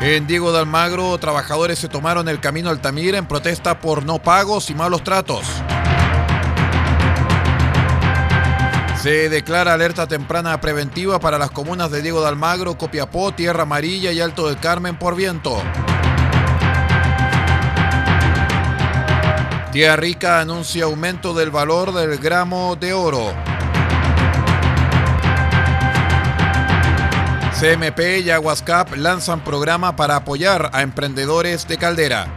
En Diego de Almagro, trabajadores se tomaron el camino Altamira en protesta por no pagos y malos tratos. Se declara alerta temprana preventiva para las comunas de Diego de Almagro, Copiapó, Tierra Amarilla y Alto del Carmen por viento. Tierra Rica anuncia aumento del valor del gramo de oro. CMP y Aguascap lanzan programa para apoyar a emprendedores de Caldera.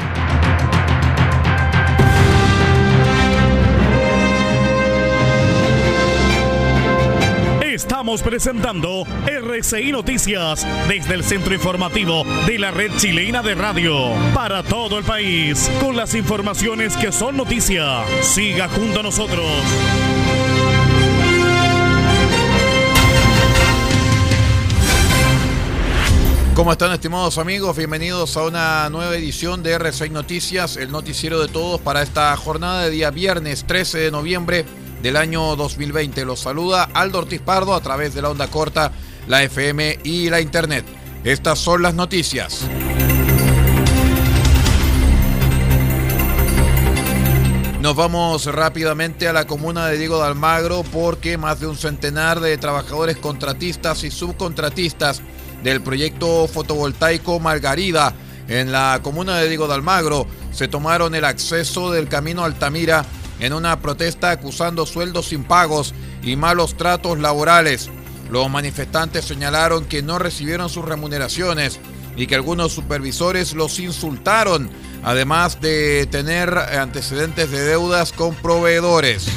Estamos presentando RCI Noticias desde el centro informativo de la red chilena de radio para todo el país con las informaciones que son noticia. Siga junto a nosotros. ¿Cómo están estimados amigos? Bienvenidos a una nueva edición de R6 Noticias, el noticiero de todos para esta jornada de día viernes 13 de noviembre del año 2020. Los saluda Aldo Ortiz Pardo a través de la onda corta, la FM y la Internet. Estas son las noticias. Nos vamos rápidamente a la comuna de Diego de Almagro porque más de un centenar de trabajadores contratistas y subcontratistas del proyecto fotovoltaico Margarida en la comuna de Diego de Almagro se tomaron el acceso del camino Altamira en una protesta acusando sueldos impagos y malos tratos laborales. Los manifestantes señalaron que no recibieron sus remuneraciones y que algunos supervisores los insultaron, además de tener antecedentes de deudas con proveedores.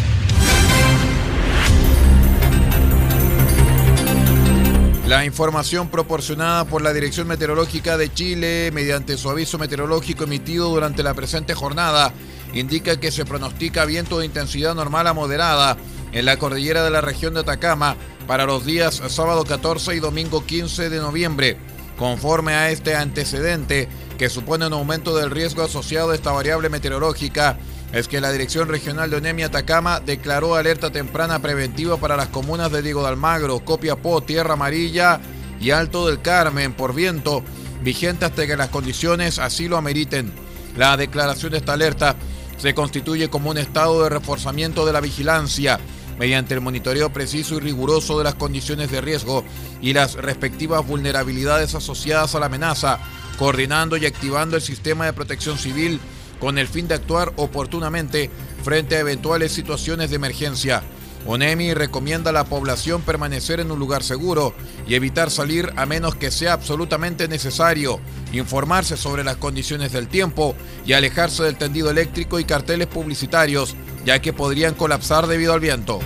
La información proporcionada por la Dirección Meteorológica de Chile mediante su aviso meteorológico emitido durante la presente jornada indica que se pronostica viento de intensidad normal a moderada en la cordillera de la región de Atacama para los días sábado 14 y domingo 15 de noviembre. Conforme a este antecedente, que supone un aumento del riesgo asociado a esta variable meteorológica, es que la Dirección Regional de Onemia Atacama declaró alerta temprana preventiva para las comunas de Diego de Almagro, Copiapó, Tierra Amarilla y Alto del Carmen por viento, vigente hasta que las condiciones así lo ameriten. La declaración de esta alerta se constituye como un estado de reforzamiento de la vigilancia mediante el monitoreo preciso y riguroso de las condiciones de riesgo y las respectivas vulnerabilidades asociadas a la amenaza, coordinando y activando el sistema de protección civil con el fin de actuar oportunamente frente a eventuales situaciones de emergencia. ONEMI recomienda a la población permanecer en un lugar seguro y evitar salir a menos que sea absolutamente necesario, informarse sobre las condiciones del tiempo y alejarse del tendido eléctrico y carteles publicitarios, ya que podrían colapsar debido al viento.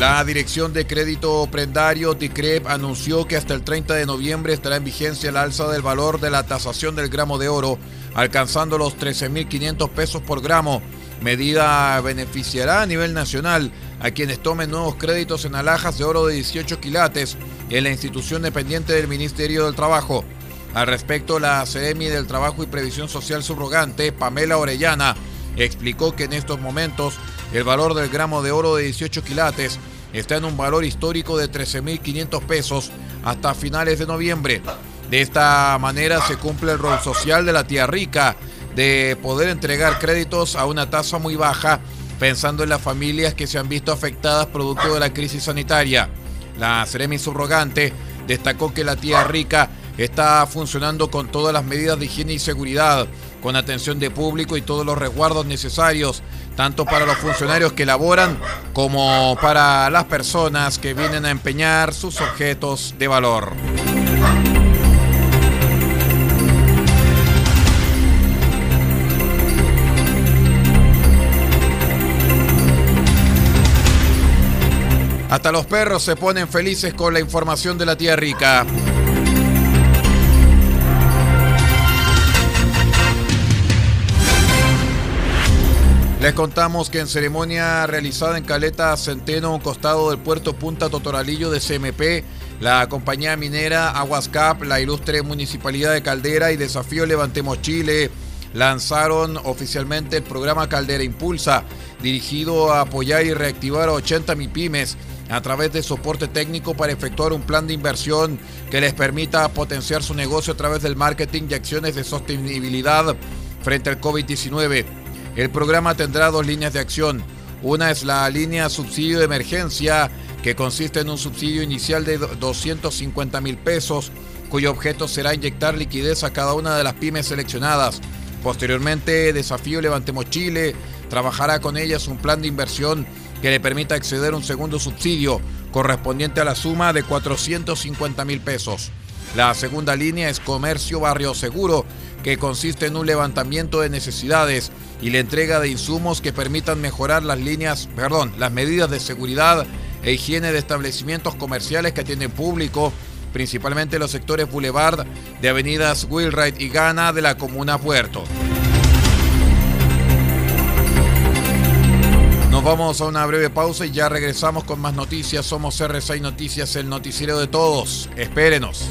La Dirección de Crédito Prendario DICREP anunció que hasta el 30 de noviembre estará en vigencia el alza del valor de la tasación del gramo de oro, alcanzando los 13.500 pesos por gramo. Medida beneficiará a nivel nacional a quienes tomen nuevos créditos en alhajas de oro de 18 quilates en la institución dependiente del Ministerio del Trabajo. Al respecto, la CEMI del Trabajo y Previsión Social subrogante, Pamela Orellana, explicó que en estos momentos el valor del gramo de oro de 18 quilates está en un valor histórico de 13.500 pesos hasta finales de noviembre. De esta manera se cumple el rol social de la tía rica de poder entregar créditos a una tasa muy baja, pensando en las familias que se han visto afectadas producto de la crisis sanitaria. La Ceremi subrogante destacó que la tía rica está funcionando con todas las medidas de higiene y seguridad, con atención de público y todos los resguardos necesarios tanto para los funcionarios que laboran como para las personas que vienen a empeñar sus objetos de valor. Hasta los perros se ponen felices con la información de la tía rica. Les contamos que en ceremonia realizada en Caleta Centeno, un costado del puerto Punta Totoralillo de CMP, la compañía minera Aguascap, la ilustre municipalidad de Caldera y Desafío Levantemos Chile lanzaron oficialmente el programa Caldera Impulsa, dirigido a apoyar y reactivar a 80 MIPIMES a través de soporte técnico para efectuar un plan de inversión que les permita potenciar su negocio a través del marketing y acciones de sostenibilidad frente al COVID-19. El programa tendrá dos líneas de acción. Una es la línea subsidio de emergencia, que consiste en un subsidio inicial de 250 mil pesos, cuyo objeto será inyectar liquidez a cada una de las pymes seleccionadas. Posteriormente, Desafío Levantemos Chile trabajará con ellas un plan de inversión que le permita acceder a un segundo subsidio correspondiente a la suma de 450 mil pesos. La segunda línea es Comercio Barrio Seguro, que consiste en un levantamiento de necesidades y la entrega de insumos que permitan mejorar las líneas, perdón, las medidas de seguridad e higiene de establecimientos comerciales que atienden público, principalmente los sectores Boulevard de avenidas Wheelwright y Gana de la comuna Puerto. Nos vamos a una breve pausa y ya regresamos con más noticias. Somos R6 Noticias, el noticiero de todos. Espérenos.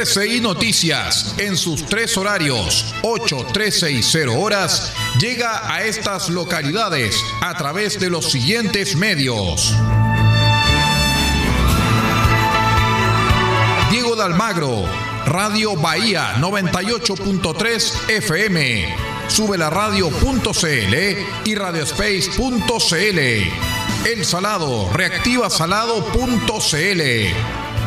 RCI Noticias, en sus tres horarios, 8, 13 y 0 horas, llega a estas localidades a través de los siguientes medios. Diego Dalmagro, Radio Bahía 98.3 FM. subelaradio.cl y radiospace.cl. El Salado, reactivasalado.cl.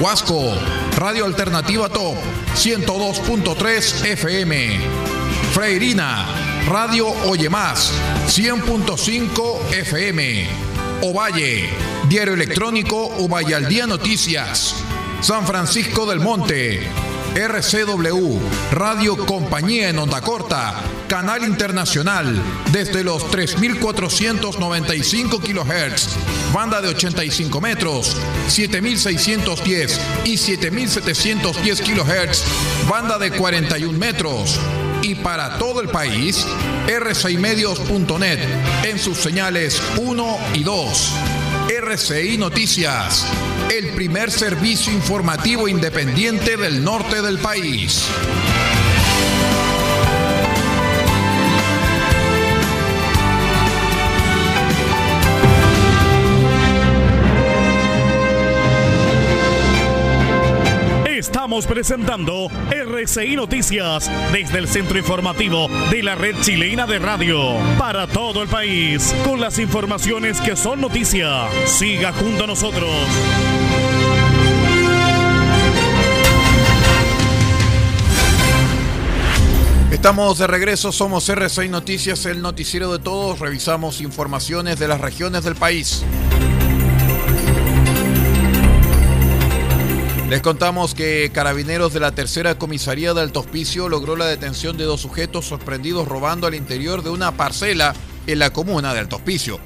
Huasco, Radio Alternativa Top 102.3 FM. Freirina, Radio Oye Más 100.5 FM. Ovalle, Diario Electrónico Ovalle al Día Noticias. San Francisco del Monte, RCW, Radio Compañía en Onda Corta, Canal Internacional, desde los 3.495 kHz, banda de 85 metros, 7.610 y 7.710 kHz, banda de 41 metros. Y para todo el país, rcimedios.net en sus señales 1 y 2. RCI Noticias, el primer servicio informativo independiente del norte del país. Estamos presentando RCI Noticias desde el centro informativo de la red chilena de radio para todo el país con las informaciones que son noticia. Siga junto a nosotros. Estamos de regreso, somos RCI Noticias, el noticiero de todos. Revisamos informaciones de las regiones del país. Les contamos que carabineros de la tercera comisaría de Alto Hospicio logró la detención de dos sujetos sorprendidos robando al interior de una parcela en la comuna de Alto Hospicio.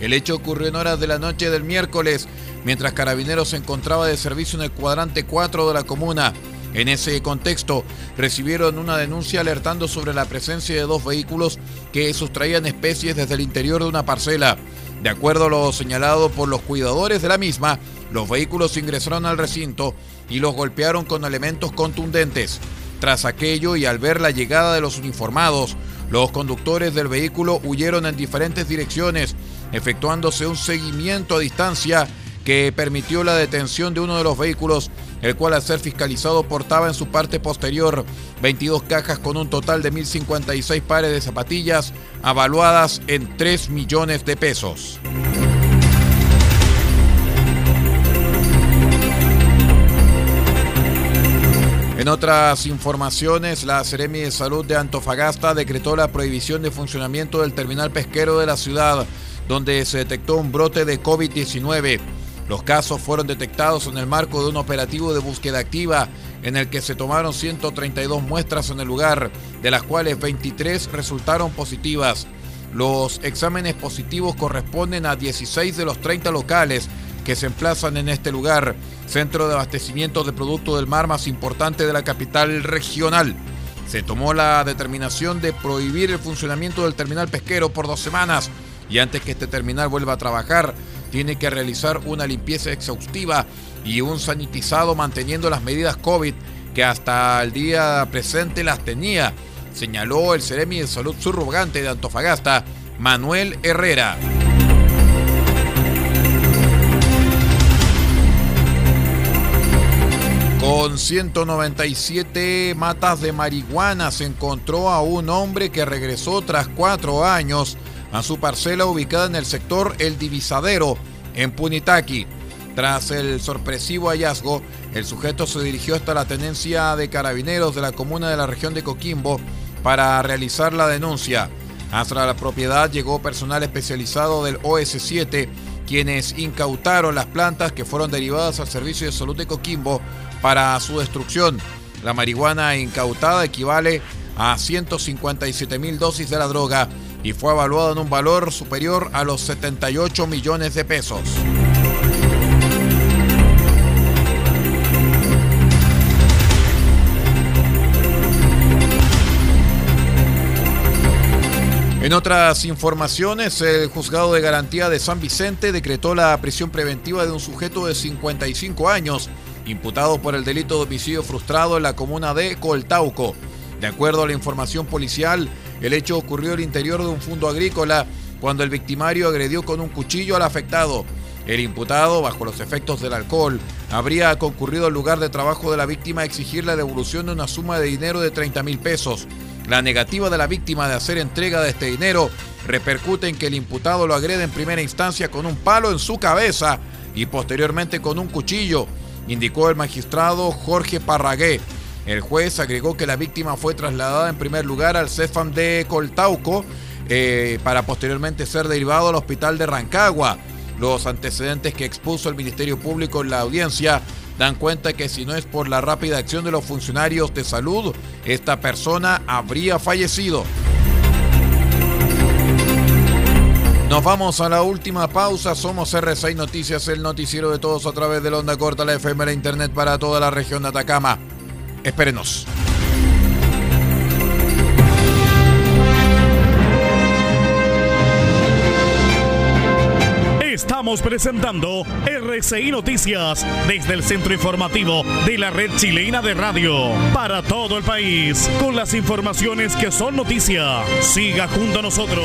El hecho ocurrió en horas de la noche del miércoles, mientras carabineros se encontraba de servicio en el cuadrante 4 de la comuna. En ese contexto, recibieron una denuncia alertando sobre la presencia de dos vehículos que sustraían especies desde el interior de una parcela. De acuerdo a lo señalado por los cuidadores de la misma, los vehículos ingresaron al recinto y los golpearon con elementos contundentes. Tras aquello y al ver la llegada de los uniformados, los conductores del vehículo huyeron en diferentes direcciones, efectuándose un seguimiento a distancia que permitió la detención de uno de los vehículos, el cual al ser fiscalizado portaba en su parte posterior 22 cajas con un total de 1.056 pares de zapatillas, avaluadas en 3 millones de pesos. En otras informaciones, la Seremi de Salud de Antofagasta decretó la prohibición de funcionamiento del terminal pesquero de la ciudad, donde se detectó un brote de COVID-19. Los casos fueron detectados en el marco de un operativo de búsqueda activa en el que se tomaron 132 muestras en el lugar, de las cuales 23 resultaron positivas. Los exámenes positivos corresponden a 16 de los 30 locales que se emplazan en este lugar, centro de abastecimiento de productos del mar más importante de la capital regional. Se tomó la determinación de prohibir el funcionamiento del terminal pesquero por dos semanas y antes que este terminal vuelva a trabajar, tiene que realizar una limpieza exhaustiva y un sanitizado manteniendo las medidas COVID que hasta el día presente las tenía, señaló el Ceremi de Salud Subrogante de Antofagasta, Manuel Herrera. Con 197 matas de marihuana se encontró a un hombre que regresó tras cuatro años a su parcela ubicada en el sector El Divisadero, en Punitaqui. Tras el sorpresivo hallazgo, el sujeto se dirigió hasta la tenencia de carabineros de la comuna de la región de Coquimbo para realizar la denuncia. Hasta la propiedad llegó personal especializado del OS7, quienes incautaron las plantas que fueron derivadas al Servicio de Salud de Coquimbo para su destrucción. La marihuana incautada equivale a 157 mil dosis de la droga y fue evaluada en un valor superior a los 78 millones de pesos. En otras informaciones, el juzgado de garantía de San Vicente decretó la prisión preventiva de un sujeto de 55 años, imputado por el delito de homicidio frustrado en la comuna de Coltauco. De acuerdo a la información policial, el hecho ocurrió al interior de un fondo agrícola cuando el victimario agredió con un cuchillo al afectado. El imputado, bajo los efectos del alcohol, habría concurrido al lugar de trabajo de la víctima a exigir la devolución de una suma de dinero de 30 mil pesos. La negativa de la víctima de hacer entrega de este dinero repercute en que el imputado lo agrede en primera instancia con un palo en su cabeza y posteriormente con un cuchillo, indicó el magistrado Jorge Parragué. El juez agregó que la víctima fue trasladada en primer lugar al CEFAM de Coltauco eh, para posteriormente ser derivado al hospital de Rancagua. Los antecedentes que expuso el Ministerio Público en la audiencia dan cuenta que si no es por la rápida acción de los funcionarios de salud, esta persona habría fallecido. Nos vamos a la última pausa. Somos R6 Noticias, el noticiero de todos a través de la onda corta, la FM, la Internet para toda la región de Atacama. Espérenos. Estamos presentando RCI Noticias desde el centro informativo de la red chilena de radio para todo el país con las informaciones que son noticia. Siga junto a nosotros.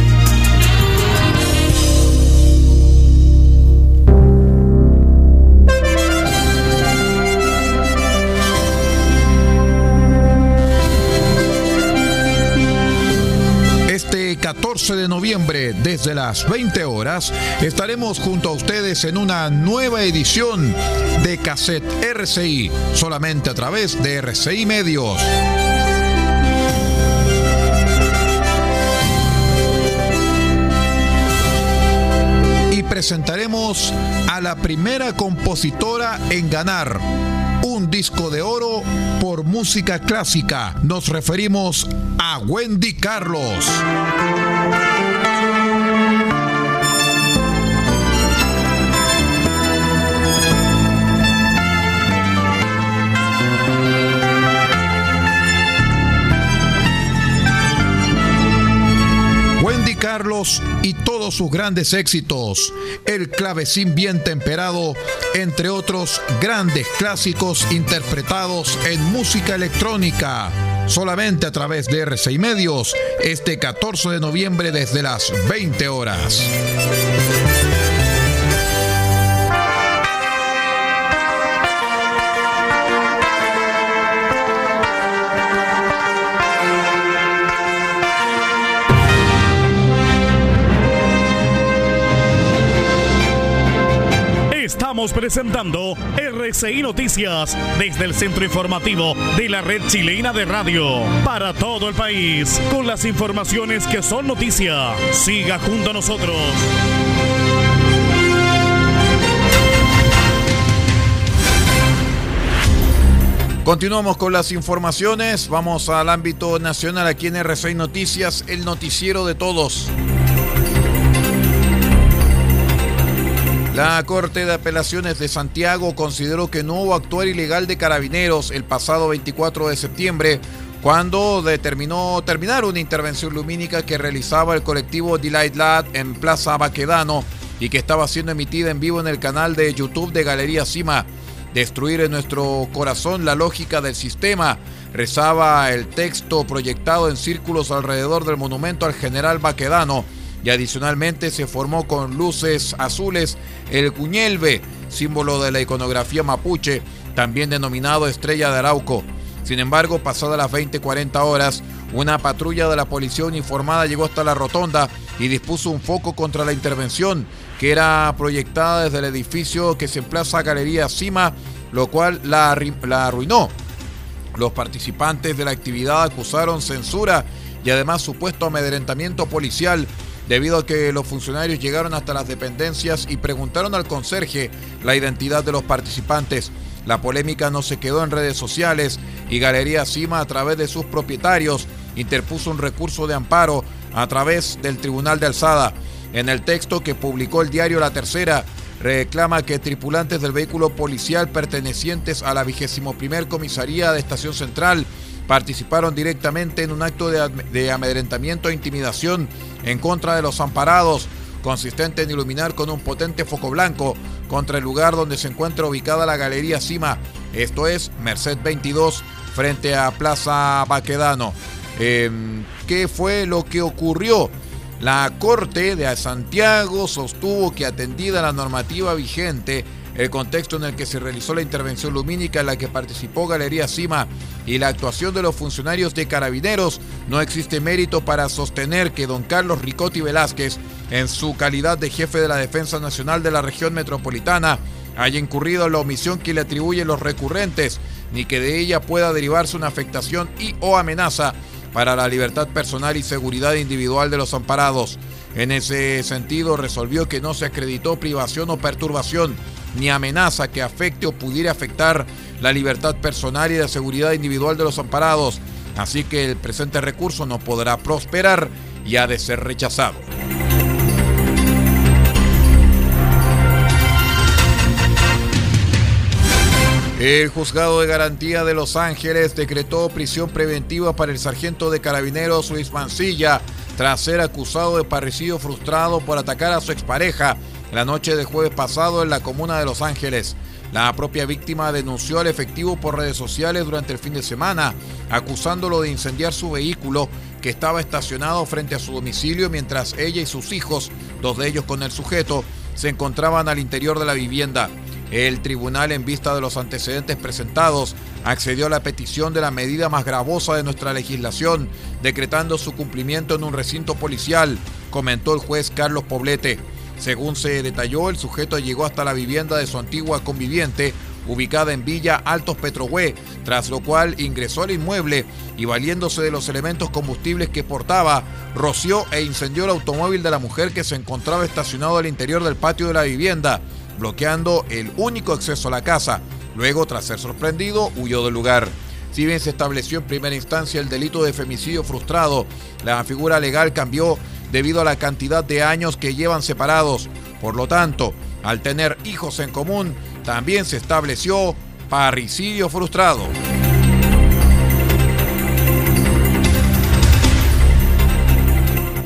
Este 14 de noviembre, desde las 20 horas, estaremos junto a ustedes en una nueva edición de Cassette RCI, solamente a través de RCI Medios. Y presentaremos a la primera compositora en ganar un disco de oro por música clásica. Nos referimos a Wendy Carlos. Wendy Carlos y todos sus grandes éxitos, el clavecín bien temperado, entre otros grandes clásicos interpretados en música electrónica, solamente a través de RCI Medios, este 14 de noviembre desde las 20 horas. Presentando RCI Noticias desde el centro informativo de la red chilena de radio para todo el país con las informaciones que son noticia. Siga junto a nosotros. Continuamos con las informaciones. Vamos al ámbito nacional aquí en RCI Noticias, el noticiero de todos. La Corte de Apelaciones de Santiago consideró que no hubo actuar ilegal de carabineros el pasado 24 de septiembre cuando determinó terminar una intervención lumínica que realizaba el colectivo Delight Lad en Plaza Baquedano y que estaba siendo emitida en vivo en el canal de YouTube de Galería Cima. Destruir en nuestro corazón la lógica del sistema, rezaba el texto proyectado en círculos alrededor del monumento al general Baquedano y adicionalmente se formó con luces azules el cuñelve, símbolo de la iconografía mapuche, también denominado Estrella de Arauco. Sin embargo, pasadas las 20-40 horas, una patrulla de la policía uniformada llegó hasta la rotonda y dispuso un foco contra la intervención, que era proyectada desde el edificio que se emplaza Galería Cima, lo cual la, la arruinó. Los participantes de la actividad acusaron censura y además supuesto amedrentamiento policial debido a que los funcionarios llegaron hasta las dependencias y preguntaron al conserje la identidad de los participantes. La polémica no se quedó en redes sociales y Galería Cima a través de sus propietarios interpuso un recurso de amparo a través del Tribunal de Alzada. En el texto que publicó el diario La Tercera, reclama que tripulantes del vehículo policial pertenecientes a la vigésimo primer comisaría de Estación Central participaron directamente en un acto de, amedrentamiento e intimidación en contra de los amparados, consistente en iluminar con un potente foco blanco contra el lugar donde se encuentra ubicada la Galería Cima, esto es Merced 22, frente a Plaza Baquedano. Em, ¿Qué fue lo que ocurrió? La Corte de Santiago sostuvo que atendida la normativa vigente, el contexto en el que se realizó la intervención lumínica en la que participó Galería Cima y la actuación de los funcionarios de carabineros, no existe mérito para sostener que don Carlos Ricotti Velázquez, en su calidad de jefe de la Defensa Nacional de la región metropolitana, haya incurrido en la omisión que le atribuyen los recurrentes, ni que de ella pueda derivarse una afectación y o amenaza para la libertad personal y seguridad individual de los amparados. En ese sentido, resolvió que no se acreditó privación o perturbación ni amenaza que afecte o pudiera afectar la libertad personal y la seguridad individual de los amparados, así que el presente recurso no podrá prosperar y ha de ser rechazado. El juzgado de garantía de Los Ángeles decretó prisión preventiva para el sargento de carabineros Luis Mancilla tras ser acusado de parricidio frustrado por atacar a su expareja la noche de jueves pasado en la comuna de Los Ángeles. La propia víctima denunció al efectivo por redes sociales durante el fin de semana, acusándolo de incendiar su vehículo que estaba estacionado frente a su domicilio mientras ella y sus hijos, dos de ellos con el sujeto, se encontraban al interior de la vivienda. El tribunal, en vista de los antecedentes presentados, accedió a la petición de la medida más gravosa de nuestra legislación, decretando su cumplimiento en un recinto policial, comentó el juez Carlos Poblete. Según se detalló, el sujeto llegó hasta la vivienda de su antigua conviviente, ubicada en Villa Altos Petrohue, tras lo cual ingresó al inmueble y valiéndose de los elementos combustibles que portaba, roció e incendió el automóvil de la mujer que se encontraba estacionado al interior del patio de la vivienda bloqueando el único acceso a la casa. Luego, tras ser sorprendido, huyó del lugar. Si bien se estableció en primera instancia el delito de femicidio frustrado, la figura legal cambió debido a la cantidad de años que llevan separados. Por lo tanto, al tener hijos en común, también se estableció parricidio frustrado.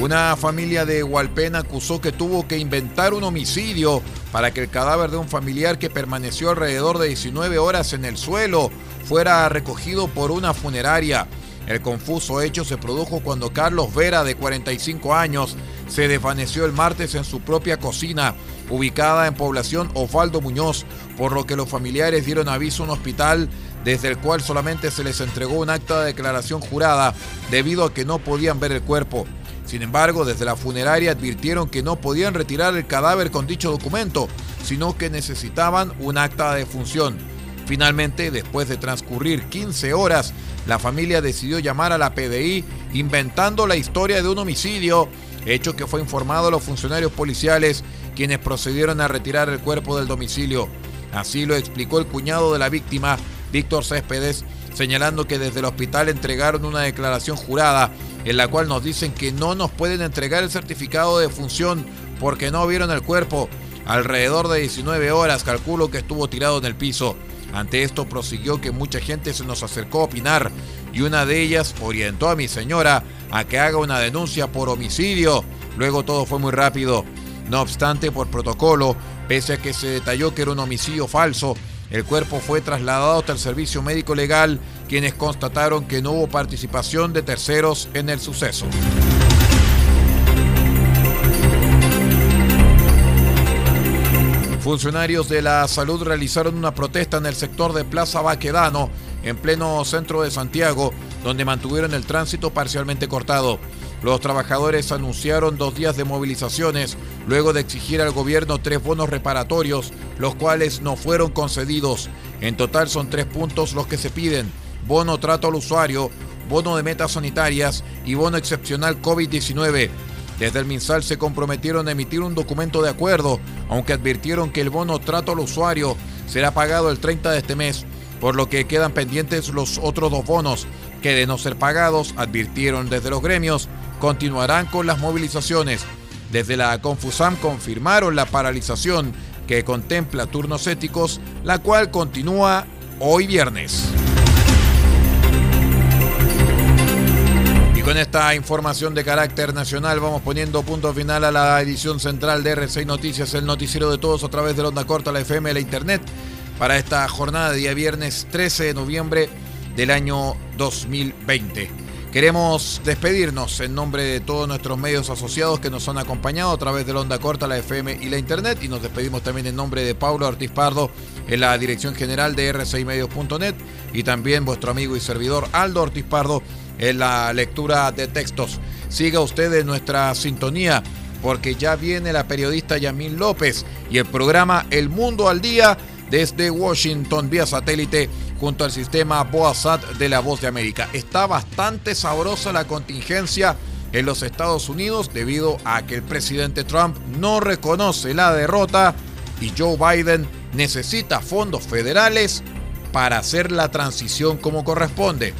Una familia de Hualpén acusó que tuvo que inventar un homicidio para que el cadáver de un familiar que permaneció alrededor de 19 horas en el suelo fuera recogido por una funeraria. El confuso hecho se produjo cuando Carlos Vera, de 45 años, se desvaneció el martes en su propia cocina, ubicada en población Osvaldo Muñoz, por lo que los familiares dieron aviso a un hospital desde el cual solamente se les entregó un acta de declaración jurada debido a que no podían ver el cuerpo. Sin embargo, desde la funeraria advirtieron que no podían retirar el cadáver con dicho documento, sino que necesitaban un acta de función. Finalmente, después de transcurrir 15 horas, la familia decidió llamar a la PDI inventando la historia de un homicidio, hecho que fue informado a los funcionarios policiales, quienes procedieron a retirar el cuerpo del domicilio. Así lo explicó el cuñado de la víctima, Víctor Céspedes, señalando que desde el hospital entregaron una declaración jurada en la cual nos dicen que no nos pueden entregar el certificado de función porque no vieron el cuerpo. Alrededor de 19 horas calculo que estuvo tirado en el piso. Ante esto prosiguió que mucha gente se nos acercó a opinar y una de ellas orientó a mi señora a que haga una denuncia por homicidio. Luego todo fue muy rápido. No obstante, por protocolo, pese a que se detalló que era un homicidio falso, el cuerpo fue trasladado hasta el servicio médico legal, quienes constataron que no hubo participación de terceros en el suceso. Funcionarios de la salud realizaron una protesta en el sector de Plaza Baquedano, en pleno centro de Santiago, donde mantuvieron el tránsito parcialmente cortado. Los trabajadores anunciaron dos días de movilizaciones luego de exigir al gobierno tres bonos reparatorios, los cuales no fueron concedidos. En total son tres puntos los que se piden. Bono trato al usuario, bono de metas sanitarias y bono excepcional COVID-19. Desde el MinSal se comprometieron a emitir un documento de acuerdo, aunque advirtieron que el bono trato al usuario será pagado el 30 de este mes, por lo que quedan pendientes los otros dos bonos, que de no ser pagados, advirtieron desde los gremios, continuarán con las movilizaciones. Desde la Confusam confirmaron la paralización que contempla turnos éticos, la cual continúa hoy viernes. Con esta información de carácter nacional vamos poniendo punto final a la edición central de R6 Noticias, el noticiero de todos a través de la onda corta, la FM, la internet, para esta jornada de día viernes 13 de noviembre del año 2020. Queremos despedirnos en nombre de todos nuestros medios asociados que nos han acompañado a través de la onda corta, la FM y la internet. Y nos despedimos también en nombre de Paulo Ortiz Pardo en la dirección general de r6medios.net y también vuestro amigo y servidor Aldo Ortiz Pardo en la lectura de textos. Siga usted en nuestra sintonía porque ya viene la periodista Yamil López y el programa El Mundo al Día desde Washington vía satélite junto al sistema Boasat de la Voz de América. Está bastante sabrosa la contingencia en los Estados Unidos debido a que el presidente Trump no reconoce la derrota y Joe Biden necesita fondos federales para hacer la transición como corresponde.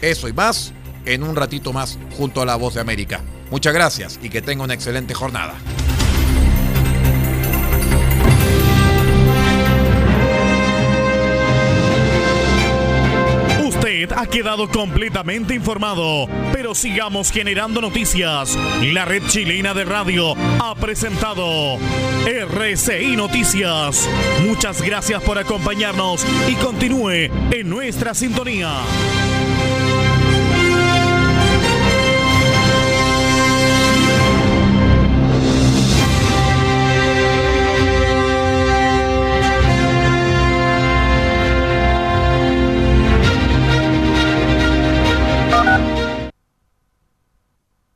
Eso y más en un ratito más junto a La Voz de América. Muchas gracias y que tenga una excelente jornada. Usted ha quedado completamente informado, pero sigamos generando noticias. La red chilena de radio ha presentado RCI Noticias. Muchas gracias por acompañarnos y continúe en nuestra sintonía.